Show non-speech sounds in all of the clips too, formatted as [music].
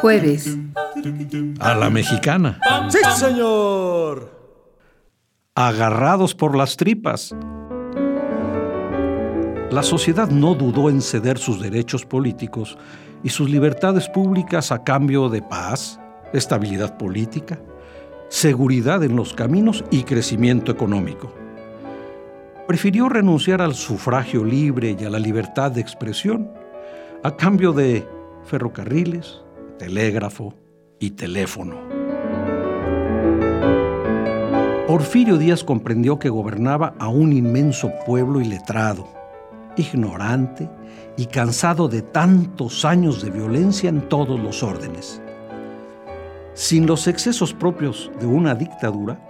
Jueves. A la mexicana. ¡Sí, señor! Agarrados por las tripas. La sociedad no dudó en ceder sus derechos políticos y sus libertades públicas a cambio de paz, estabilidad política, seguridad en los caminos y crecimiento económico. Prefirió renunciar al sufragio libre y a la libertad de expresión a cambio de ferrocarriles, telégrafo y teléfono. Porfirio Díaz comprendió que gobernaba a un inmenso pueblo iletrado, ignorante y cansado de tantos años de violencia en todos los órdenes. Sin los excesos propios de una dictadura,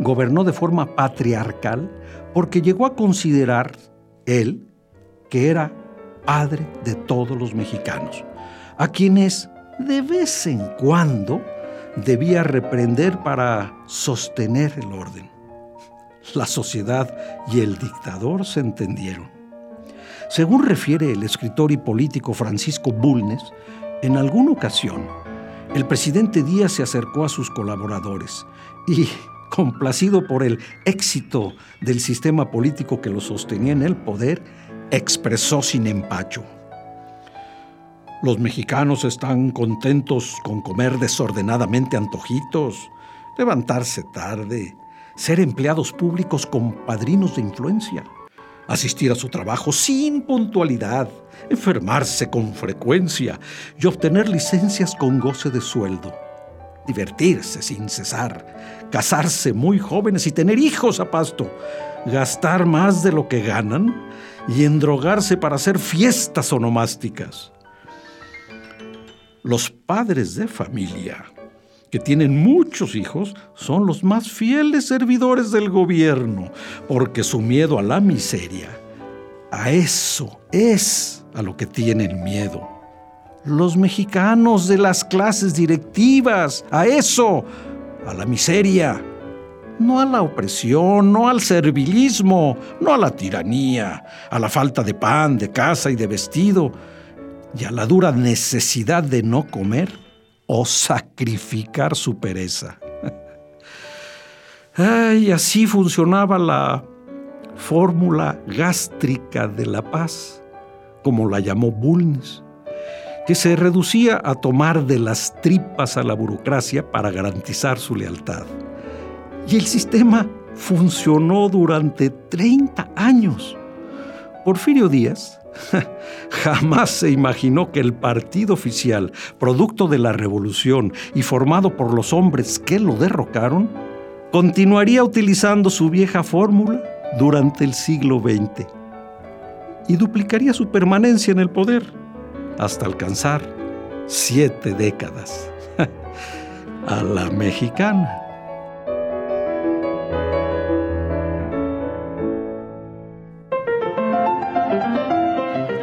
gobernó de forma patriarcal porque llegó a considerar él que era padre de todos los mexicanos, a quienes de vez en cuando debía reprender para sostener el orden. La sociedad y el dictador se entendieron. Según refiere el escritor y político Francisco Bulnes, en alguna ocasión el presidente Díaz se acercó a sus colaboradores y, complacido por el éxito del sistema político que lo sostenía en el poder, expresó sin empacho. Los mexicanos están contentos con comer desordenadamente antojitos, levantarse tarde, ser empleados públicos con padrinos de influencia, asistir a su trabajo sin puntualidad, enfermarse con frecuencia y obtener licencias con goce de sueldo, divertirse sin cesar, casarse muy jóvenes y tener hijos a pasto, gastar más de lo que ganan y endrogarse para hacer fiestas onomásticas. Los padres de familia que tienen muchos hijos son los más fieles servidores del gobierno, porque su miedo a la miseria, a eso es a lo que tienen miedo. Los mexicanos de las clases directivas, a eso, a la miseria, no a la opresión, no al servilismo, no a la tiranía, a la falta de pan, de casa y de vestido, y a la dura necesidad de no comer o sacrificar su pereza. [laughs] Ay, así funcionaba la fórmula gástrica de la paz, como la llamó Bulnes, que se reducía a tomar de las tripas a la burocracia para garantizar su lealtad. Y el sistema funcionó durante 30 años. Porfirio Díaz [laughs] Jamás se imaginó que el partido oficial, producto de la revolución y formado por los hombres que lo derrocaron, continuaría utilizando su vieja fórmula durante el siglo XX y duplicaría su permanencia en el poder hasta alcanzar siete décadas. [laughs] A la mexicana.